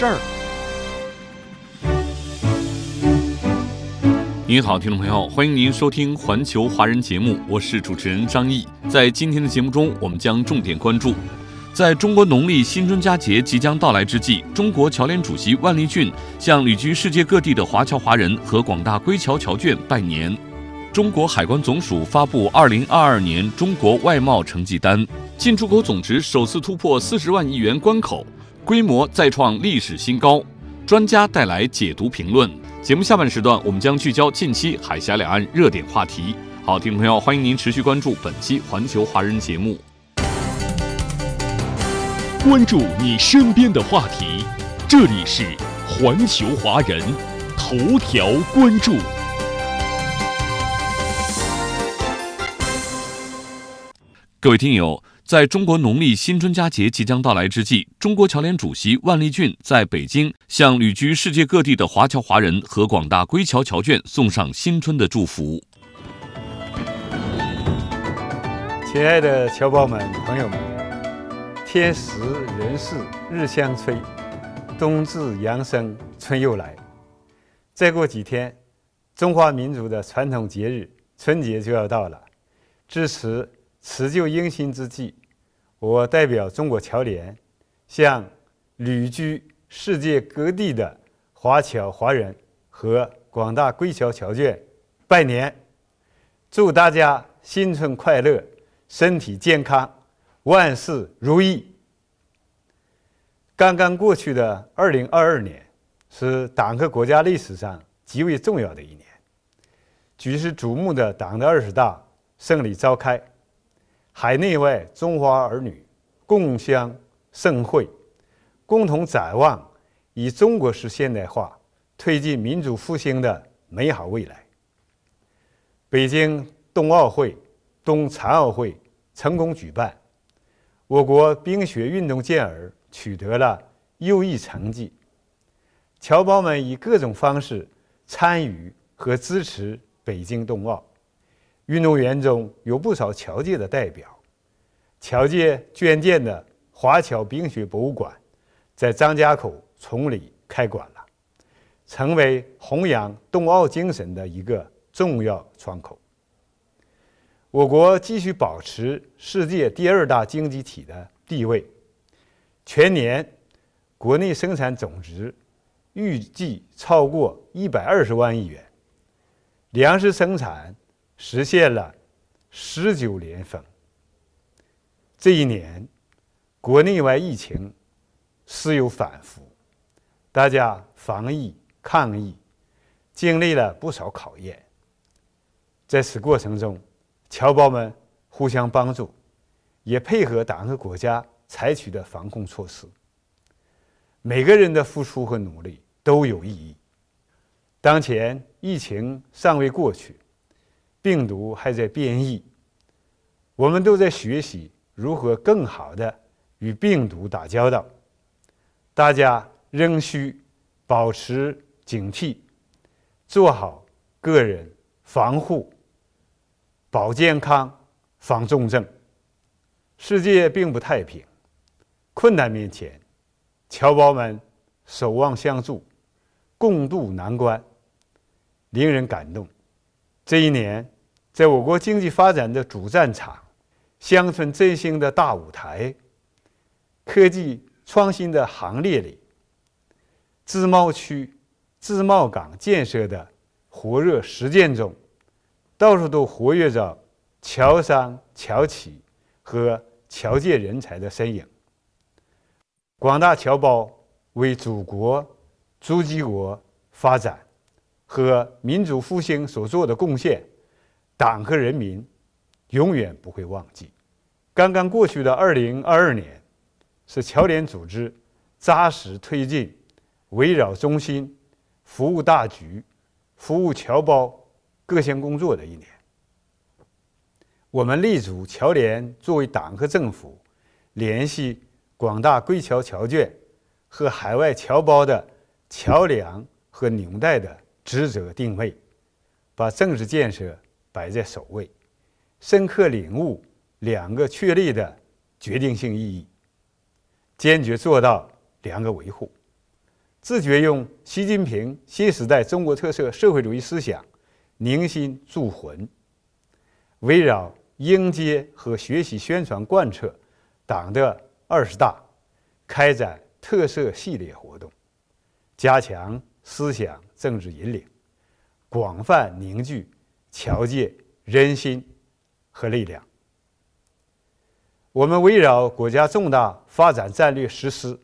事儿。您好，听众朋友，欢迎您收听《环球华人》节目，我是主持人张毅。在今天的节目中，我们将重点关注，在中国农历新春佳节即将到来之际，中国侨联主席万立俊向旅居世界各地的华侨华人和广大归侨侨眷拜年。中国海关总署发布2022年中国外贸成绩单，进出口总值首次突破40万亿元关口，规模再创历史新高。专家带来解读评论。节目下半时段，我们将聚焦近期海峡两岸热点话题。好，听众朋友，欢迎您持续关注本期《环球华人》节目。关注你身边的话题，这里是《环球华人》头条关注。各位听友，在中国农历新春佳节即将到来之际，中国侨联主席万立俊在北京向旅居世界各地的华侨华人和广大归侨侨眷送上新春的祝福。亲爱的侨胞们、朋友们，天时人事日相催，冬至阳生春又来。再过几天，中华民族的传统节日春节就要到了，支持。辞旧迎新之际，我代表中国侨联，向旅居世界各地的华侨华人和广大归侨侨眷拜年，祝大家新春快乐，身体健康，万事如意。刚刚过去的二零二二年，是党和国家历史上极为重要的一年，举世瞩目的党的二十大胜利召开。海内外中华儿女共襄盛会，共同展望以中国式现代化推进民族复兴的美好未来。北京冬奥会、冬残奥会成功举办，我国冰雪运动健儿取得了优异成绩。侨胞们以各种方式参与和支持北京冬奥。运动员中有不少侨界的代表，侨界捐建的华侨冰雪博物馆在张家口崇礼开馆了，成为弘扬冬奥精神的一个重要窗口。我国继续保持世界第二大经济体的地位，全年国内生产总值预计超过一百二十万亿元，粮食生产。实现了十九连丰。这一年，国内外疫情时有反复，大家防疫抗疫经历了不少考验。在此过程中，侨胞们互相帮助，也配合党和国家采取的防控措施。每个人的付出和努力都有意义。当前疫情尚未过去。病毒还在变异，我们都在学习如何更好的与病毒打交道。大家仍需保持警惕，做好个人防护，保健康，防重症。世界并不太平，困难面前，侨胞们守望相助，共度难关，令人感动。这一年，在我国经济发展的主战场、乡村振兴的大舞台、科技创新的行列里，自贸区、自贸港建设的火热实践中，到处都活跃着侨商、侨企和侨界人才的身影。广大侨胞为祖国、诸暨国发展。和民族复兴所做的贡献，党和人民永远不会忘记。刚刚过去的二零二二年，是侨联组织扎实推进围绕中心、服务大局、服务侨胞各项工作的一年。我们立足侨联作为党和政府联系广大归侨侨眷和海外侨胞的桥梁和纽带的职责定位，把政治建设摆在首位，深刻领悟两个确立的决定性意义，坚决做到两个维护，自觉用习近平新时代中国特色社会主义思想凝心铸魂，围绕。迎接和学习宣传贯彻党的二十大，开展特色系列活动，加强思想政治引领，广泛凝聚侨界人心和力量。我们围绕国家重大发展战略实施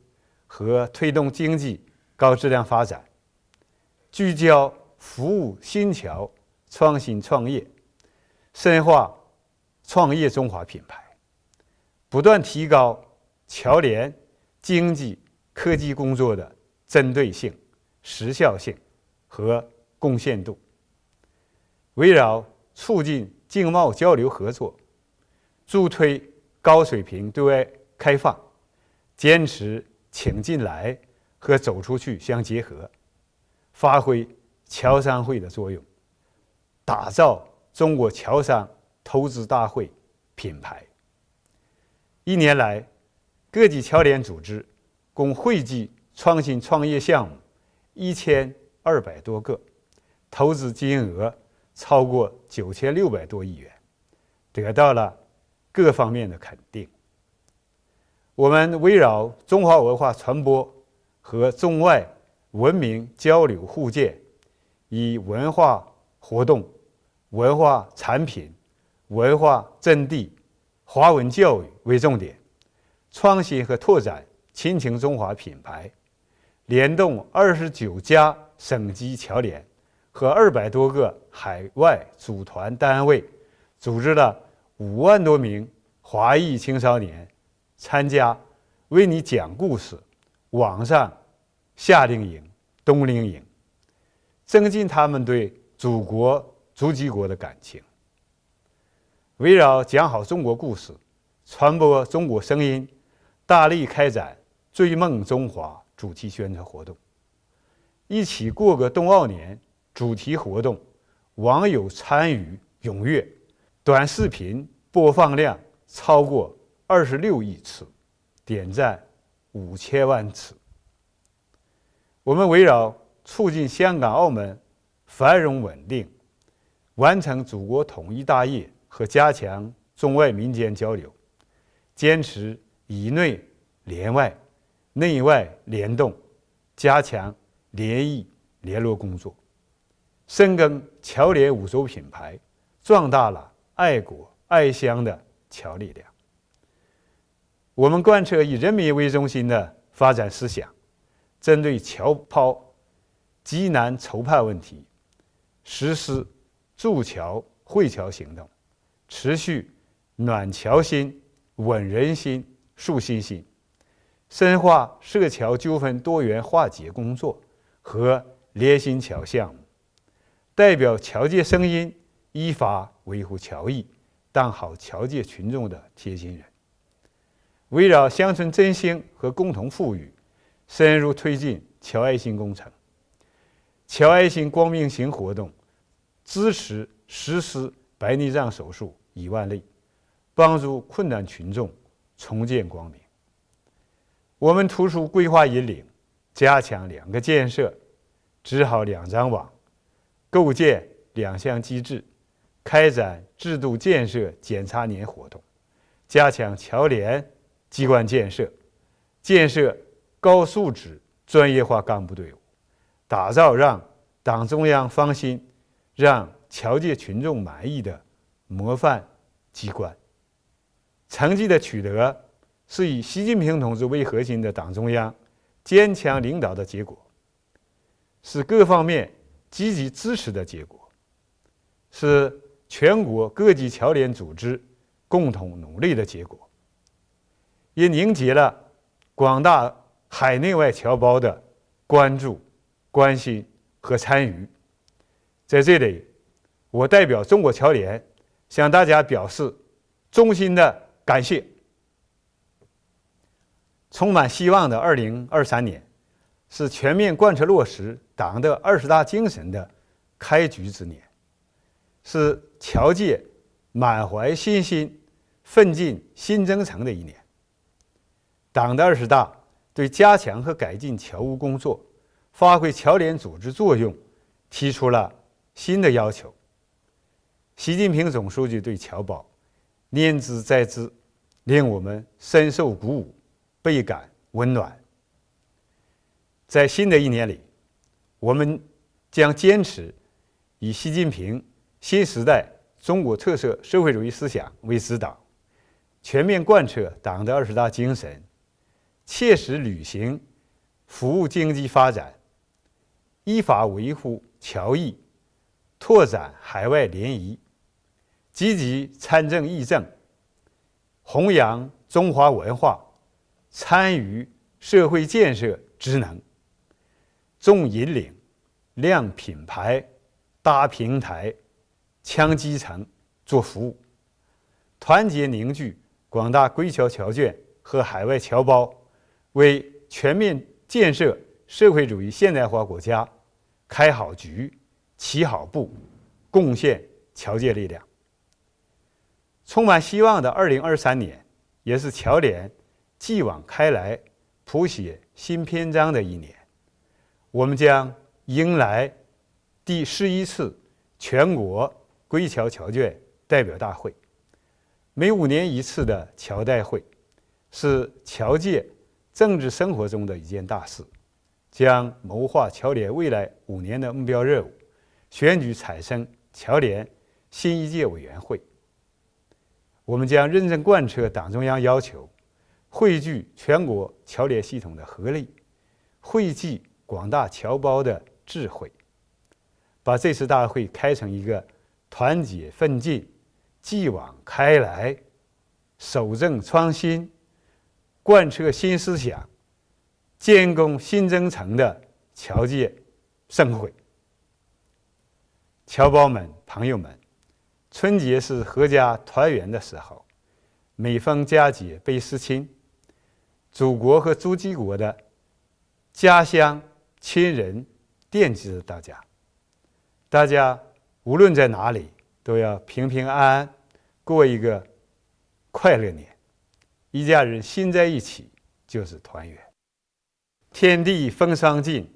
和推动经济高质量发展，聚焦服务新侨创新创业，深化。创业中华品牌，不断提高侨联经济科技工作的针对性、时效性和贡献度。围绕促进经贸交流合作，助推高水平对外开放，坚持“请进来”和“走出去”相结合，发挥侨商会的作用，打造中国侨商。投资大会品牌。一年来，各级侨联组织共汇集创新创业项目一千二百多个，投资金额超过九千六百多亿元，得到了各方面的肯定。我们围绕中华文化传播和中外文明交流互鉴，以文化活动、文化产品。文化阵地、华文教育为重点，创新和拓展亲情中华品牌，联动二十九家省级侨联和二百多个海外组团单位，组织了五万多名华裔青少年参加“为你讲故事”网上夏令营、冬令营，增进他们对祖国、祖籍国的感情。围绕讲好中国故事、传播中国声音，大力开展“追梦中华”主题宣传活动。一起过个冬奥年主题活动，网友参与踊跃，短视频播放量超过二十六亿次，点赞五千万次。我们围绕促进香港、澳门繁荣稳定，完成祖国统一大业。和加强中外民间交流，坚持以内联外、内外联动，加强联谊联络工作，深耕侨联五洲品牌，壮大了爱国爱乡的侨力量。我们贯彻以人民为中心的发展思想，针对侨胞急难愁盼问题，实施筑桥会侨行动。持续暖侨心、稳人心、树心心，深化涉侨纠纷多元化解工作和连心桥项目，代表侨界声音，依法维护侨益，当好侨界群众的贴心人。围绕乡村振兴和共同富裕，深入推进侨爱心工程。侨爱心光明行活动，支持实施。白内障手术一万例，帮助困难群众重见光明。我们突出规划引领，加强两个建设，织好两张网，构建两项机制，开展制度建设检查年活动，加强侨联机关建设，建设高素质专业化干部队伍，打造让党中央放心、让。侨界群众满意的模范机关，成绩的取得是以习近平同志为核心的党中央坚强领导的结果，是各方面积极支持的结果，是全国各级侨联组织共同努力的结果，也凝结了广大海内外侨胞的关注、关心和参与。在这里，我代表中国侨联向大家表示衷心的感谢。充满希望的2023年，是全面贯彻落实党的二十大精神的开局之年，是侨界满怀信心、奋进新征程的一年。党的二十大对加强和改进侨务工作、发挥侨联组织作用，提出了新的要求。习近平总书记对侨胞念兹在兹，令我们深受鼓舞。倍感温暖。在新的一年里，我们将坚持以习近平新时代中国特色社会主义思想为指导，全面贯彻党的二十大精神，切实履行服务经济发展、依法维护侨谊、拓展海外联谊，积极参政议政，弘扬中华文化。参与社会建设职能，重引领、亮品牌、搭平台、强基层、做服务，团结凝聚广大归侨侨眷和海外侨胞，为全面建设社会主义现代化国家开好局、起好步，贡献侨界力量。充满希望的二零二三年，也是侨联。继往开来，谱写新篇章的一年，我们将迎来第十一次全国归侨侨眷代表大会。每五年一次的侨代会，是侨界政治生活中的一件大事，将谋划侨联未来五年的目标任务，选举产生侨联新一届委员会。我们将认真贯彻党中央要求。汇聚全国侨联系统的合力，汇集广大侨胞的智慧，把这次大会开成一个团结奋进、继往开来、守正创新、贯彻新思想、建功新征程的侨界盛会。侨胞们、朋友们，春节是阖家团圆的时候，每逢佳节倍思亲。祖国和朱基国的家乡亲人惦记着大家，大家无论在哪里都要平平安安过一个快乐年，一家人心在一起就是团圆。天地风霜尽，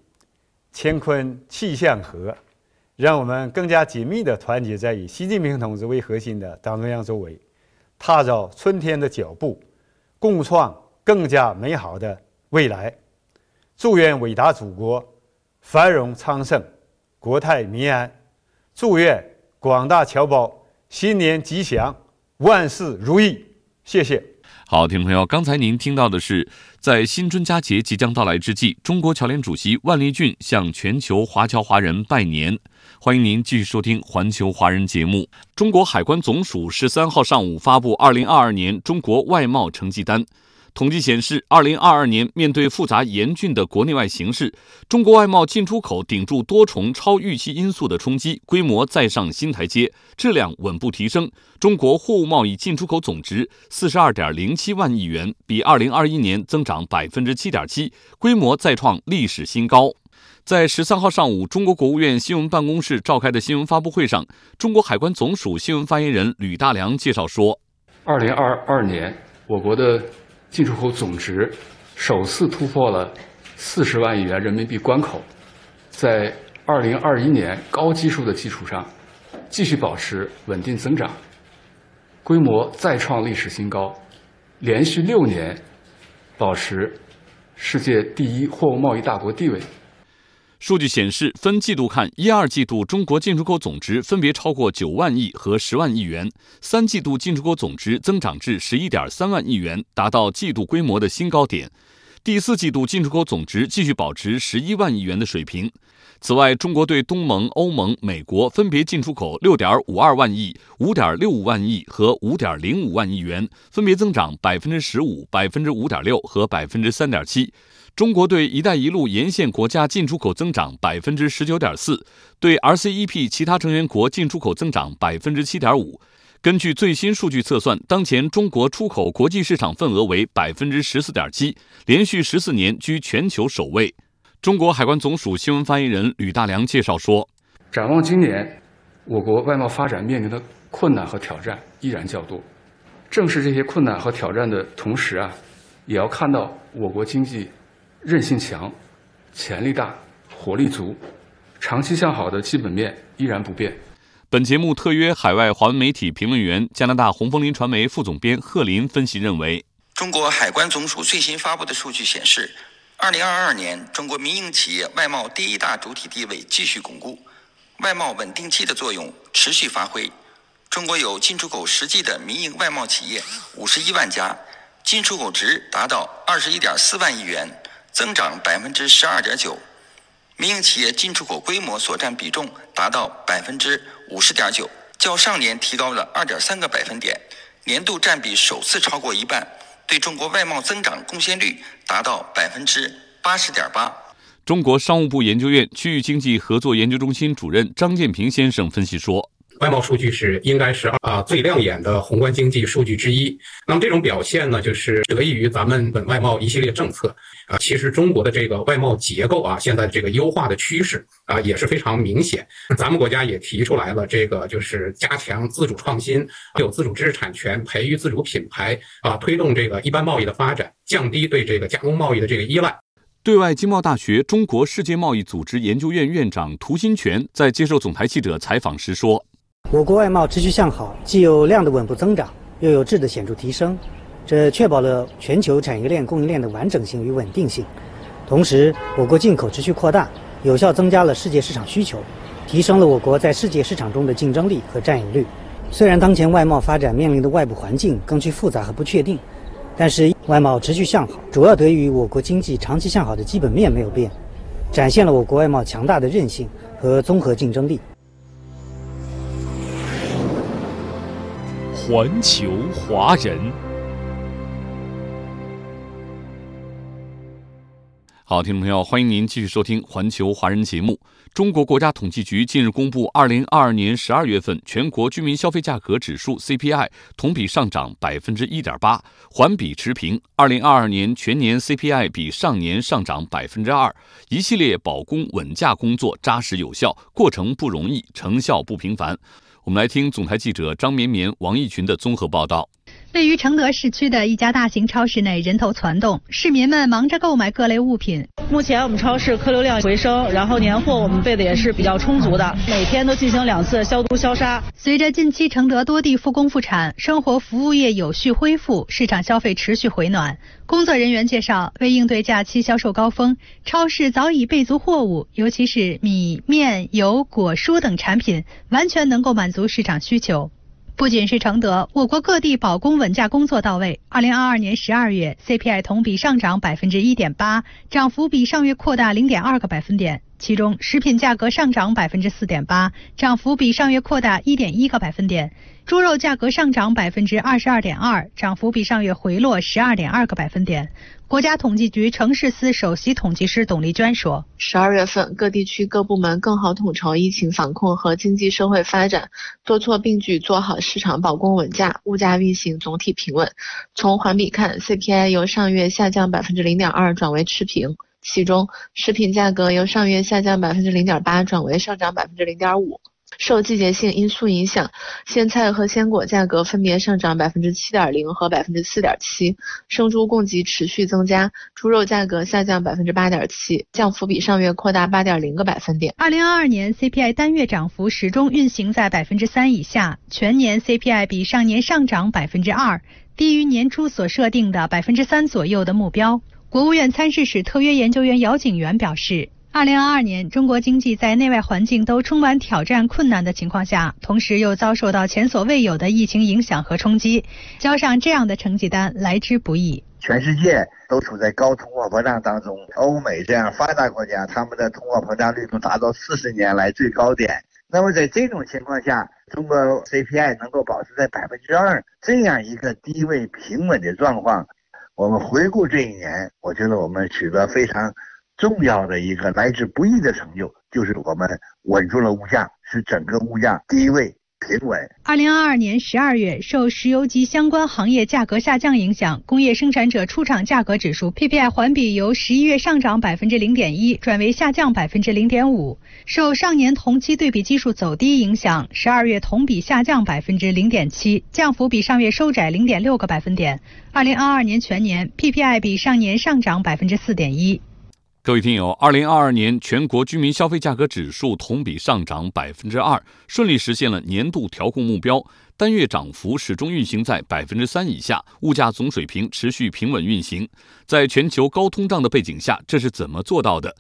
乾坤气象和，让我们更加紧密地团结在以习近平同志为核心的党中央周围，踏着春天的脚步，共创。更加美好的未来，祝愿伟大祖国繁荣昌盛、国泰民安，祝愿广大侨胞新年吉祥、万事如意。谢谢。好，听众朋友，刚才您听到的是，在新春佳节即将到来之际，中国侨联主席万立俊向全球华侨华人拜年。欢迎您继续收听环球华人节目。中国海关总署十三号上午发布二零二二年中国外贸成绩单。统计显示，二零二二年面对复杂严峻的国内外形势，中国外贸进出口顶住多重超预期因素的冲击，规模再上新台阶，质量稳步提升。中国货物贸易进出口总值四十二点零七万亿元，比二零二一年增长百分之七点七，规模再创历史新高。在十三号上午，中国国务院新闻办公室召开的新闻发布会上，中国海关总署新闻发言人吕大良介绍说：“二零二二年，我国的。”进出口总值首次突破了四十万亿元人民币关口，在二零二一年高基数的基础上，继续保持稳定增长，规模再创历史新高，连续六年保持世界第一货物贸易大国地位。数据显示，分季度看，一二季度中国进出口总值分别超过九万亿和十万亿元，三季度进出口总值增长至十一点三万亿元，达到季度规模的新高点。第四季度进出口总值继续保持十一万亿元的水平。此外，中国对东盟、欧盟、美国分别进出口六点五二万亿、五点六五万亿和五点零五万亿元，分别增长百分之十五、百分之五点六和百分之三点七。中国对“一带一路”沿线国家进出口增长百分之十九点四，对 RCEP 其他成员国进出口增长百分之七点五。根据最新数据测算，当前中国出口国际市场份额为百分之十四点七，连续十四年居全球首位。中国海关总署新闻发言人吕大良介绍说：“展望今年，我国外贸发展面临的困难和挑战依然较多。正是这些困难和挑战的同时啊，也要看到我国经济。”韧性强，潜力大，活力足，长期向好的基本面依然不变。本节目特约海外华文媒体评论员、加拿大红枫林传媒副总编贺林分析认为，中国海关总署最新发布的数据显示，二零二二年中国民营企业外贸第一大主体地位继续巩固，外贸稳定器的作用持续发挥。中国有进出口实际的民营外贸企业五十一万家，进出口值达到二十一点四万亿元。增长百分之十二点九，民营企业进出口规模所占比重达到百分之五十点九，较上年提高了二点三个百分点，年度占比首次超过一半，对中国外贸增长贡献率达到百分之八十点八。中国商务部研究院区域经济合作研究中心主任张建平先生分析说。外贸数据是应该是啊最亮眼的宏观经济数据之一。那么这种表现呢，就是得益于咱们本外贸一系列政策啊。其实中国的这个外贸结构啊，现在这个优化的趋势啊也是非常明显。咱们国家也提出来了，这个就是加强自主创新，有自主知识产权，培育自主品牌啊，推动这个一般贸易的发展，降低对这个加工贸易的这个依赖。对外经贸大学中国世界贸易组织研究院院长涂新全在接受总台记者采访时说。我国外贸持续向好，既有量的稳步增长，又有质的显著提升，这确保了全球产业链供应链的完整性与稳定性。同时，我国进口持续扩大，有效增加了世界市场需求，提升了我国在世界市场中的竞争力和占有率。虽然当前外贸发展面临的外部环境更趋复杂和不确定，但是外贸持续向好，主要得益于我国经济长期向好的基本面没有变，展现了我国外贸强大的韧性和综合竞争力。环球华人，好，听众朋友，欢迎您继续收听《环球华人》节目。中国国家统计局近日公布，二零二二年十二月份全国居民消费价格指数 CPI 同比上涨百分之一点八，环比持平。二零二二年全年 CPI 比上年上涨百分之二。一系列保供稳价工作扎实有效，过程不容易，成效不平凡。我们来听总台记者张绵绵、王义群的综合报道。位于承德市区的一家大型超市内，人头攒动，市民们忙着购买各类物品。目前我们超市客流量回升，然后年货我们备的也是比较充足的，每天都进行两次消毒消杀。随着近期承德多地复工复产，生活服务业有序恢复，市场消费持续回暖。工作人员介绍，为应对假期销售高峰，超市早已备足货物，尤其是米面油果蔬等产品，完全能够满足市场需求。不仅是承德，我国各地保供稳价工作到位。二零二二年十二月，CPI 同比上涨百分之一点八，涨幅比上月扩大零点二个百分点。其中，食品价格上涨百分之四点八，涨幅比上月扩大一点一个百分点。猪肉价格上涨百分之二十二点二，涨幅比上月回落十二点二个百分点。国家统计局城市司首席统计师董丽娟说：“十二月份，各地区各部门更好统筹疫情防控和经济社会发展，多措并举做好市场保供稳价，物价运行总体平稳。从环比看，CPI 由上月下降百分之零点二转为持平，其中食品价格由上月下降百分之零点八转为上涨百分之零点五。”受季节性因素影响，鲜菜和鲜果价格分别上涨百分之七点零和百分之四点七，生猪供给持续增加，猪肉价格下降百分之八点七，降幅比上月扩大八点零个百分点。二零二二年 CPI 单月涨幅始终运行在百分之三以下，全年 CPI 比上年上涨百分之二，低于年初所设定的百分之三左右的目标。国务院参事室特约研究员姚景元表示。二零二二年，中国经济在内外环境都充满挑战、困难的情况下，同时又遭受到前所未有的疫情影响和冲击，交上这样的成绩单来之不易。全世界都处在高通货膨胀当中，欧美这样发达国家，他们的通货膨胀率都达到四十年来最高点。那么在这种情况下，中国 CPI 能够保持在百分之二这样一个低位平稳的状况。我们回顾这一年，我觉得我们取得非常重要的一个来之不易的成就，就是我们稳住了物价，使整个物价低位。平稳。二零二二年十二月，受石油及相关行业价格下降影响，工业生产者出厂价格指数 PPI 环比由十一月上涨百分之零点一转为下降百分之零点五。受上年同期对比基数走低影响，十二月同比下降百分之零点七，降幅比上月收窄零点六个百分点。二零二二年全年 PPI 比上年上涨百分之四点一。各位听友，二零二二年全国居民消费价格指数同比上涨百分之二，顺利实现了年度调控目标，单月涨幅始终运行在百分之三以下，物价总水平持续平稳运行。在全球高通胀的背景下，这是怎么做到的？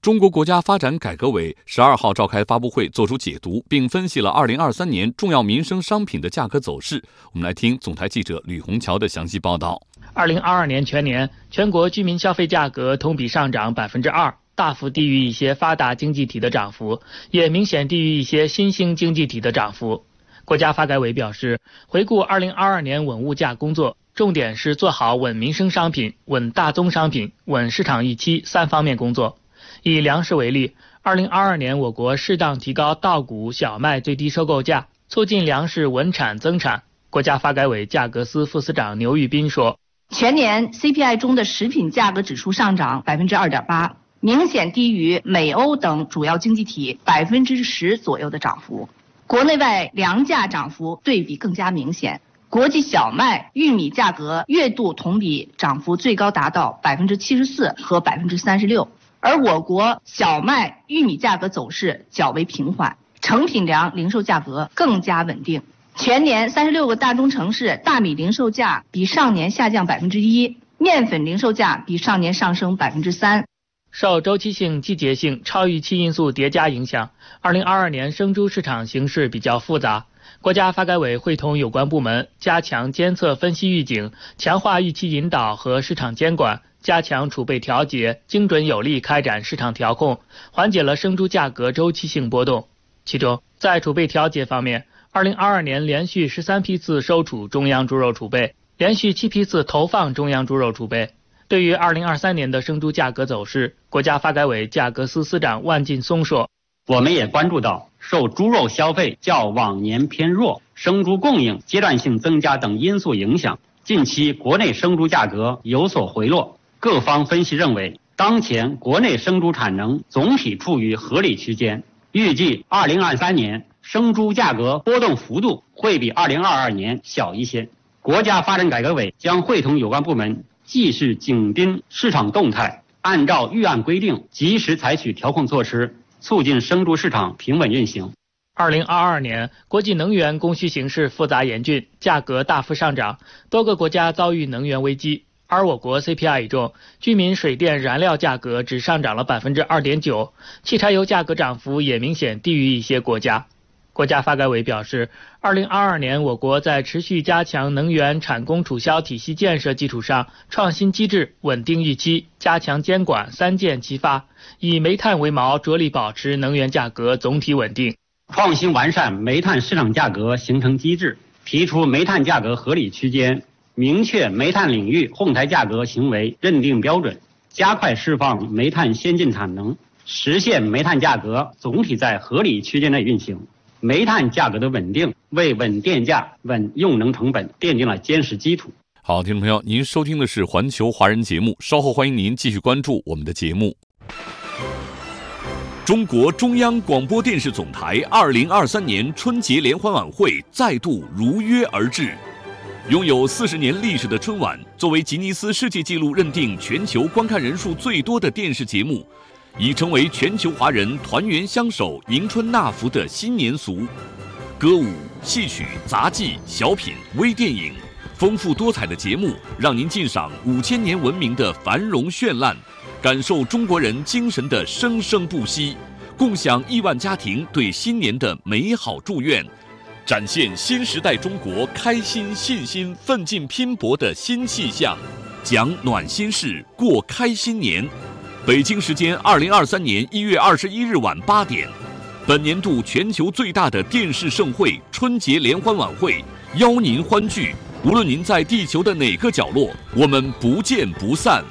中国国家发展改革委十二号召开发布会，作出解读，并分析了二零二三年重要民生商品的价格走势。我们来听总台记者吕红桥的详细报道。二零二二年全年，全国居民消费价格同比上涨百分之二，大幅低于一些发达经济体的涨幅，也明显低于一些新兴经济体的涨幅。国家发改委表示，回顾二零二二年稳物价工作，重点是做好稳民生商品、稳大宗商品、稳市场预期三方面工作。以粮食为例，二零二二年我国适当提高稻谷、小麦最低收购价，促进粮食稳产增产。国家发改委价格司副司长牛玉斌说。全年 CPI 中的食品价格指数上涨百分之二点八，明显低于美欧等主要经济体百分之十左右的涨幅。国内外粮价涨幅对比更加明显，国际小麦、玉米价格月度同比涨幅最高达到百分之七十四和百分之三十六，而我国小麦、玉米价格走势较为平缓，成品粮零售价格更加稳定。全年三十六个大中城市大米零售价比上年下降百分之一，面粉零售价比上年上升百分之三。受周期性、季节性、超预期因素叠加影响，二零二二年生猪市场形势比较复杂。国家发改委会同有关部门加强监测分析预警，强化预期引导和市场监管，加强储备调节，精准有力开展市场调控，缓解了生猪价格周期性波动。其中，在储备调节方面，二零二二年连续十三批次收储中央猪肉储备，连续七批次投放中央猪肉储备。对于二零二三年的生猪价格走势，国家发改委价格司司长万劲松说：“我们也关注到，受猪肉消费较往年偏弱、生猪供应阶段性增加等因素影响，近期国内生猪价格有所回落。各方分析认为，当前国内生猪产能总体处于合理区间，预计二零二三年。”生猪价格波动幅度会比二零二二年小一些。国家发展改革委将会同有关部门继续紧盯市场动态，按照预案规定及时采取调控措施，促进生猪市场平稳运行。二零二二年，国际能源供需形势复杂严峻，价格大幅上涨，多个国家遭遇能源危机。而我国 CPI 中，居民水电燃料价格只上涨了百分之二点九，汽柴油价格涨幅也明显低于一些国家。国家发改委表示，二零二二年我国在持续加强能源产供储销体系建设基础上，创新机制、稳定预期、加强监管三箭齐发，以煤炭为锚，着力保持能源价格总体稳定。创新完善煤炭市场价格形成机制，提出煤炭价格合理区间，明确煤炭领域哄抬价格行为认定标准，加快释放煤炭先进产能，实现煤炭价格总体在合理区间内运行。煤炭价格的稳定，为稳电价、稳用能成本奠定了坚实基础。好，听众朋友，您收听的是环球华人节目，稍后欢迎您继续关注我们的节目。中国中央广播电视总台二零二三年春节联欢晚会再度如约而至。拥有四十年历史的春晚，作为吉尼斯世界纪录认定全球观看人数最多的电视节目。已成为全球华人团圆相守、迎春纳福的新年俗。歌舞、戏曲、杂技、小品、微电影，丰富多彩的节目，让您尽赏五千年文明的繁荣绚烂，感受中国人精神的生生不息，共享亿万家庭对新年的美好祝愿，展现新时代中国开心、信心、奋进、拼搏的新气象，讲暖心事，过开心年。北京时间二零二三年一月二十一日晚八点，本年度全球最大的电视盛会——春节联欢晚会，邀您欢聚，无论您在地球的哪个角落，我们不见不散。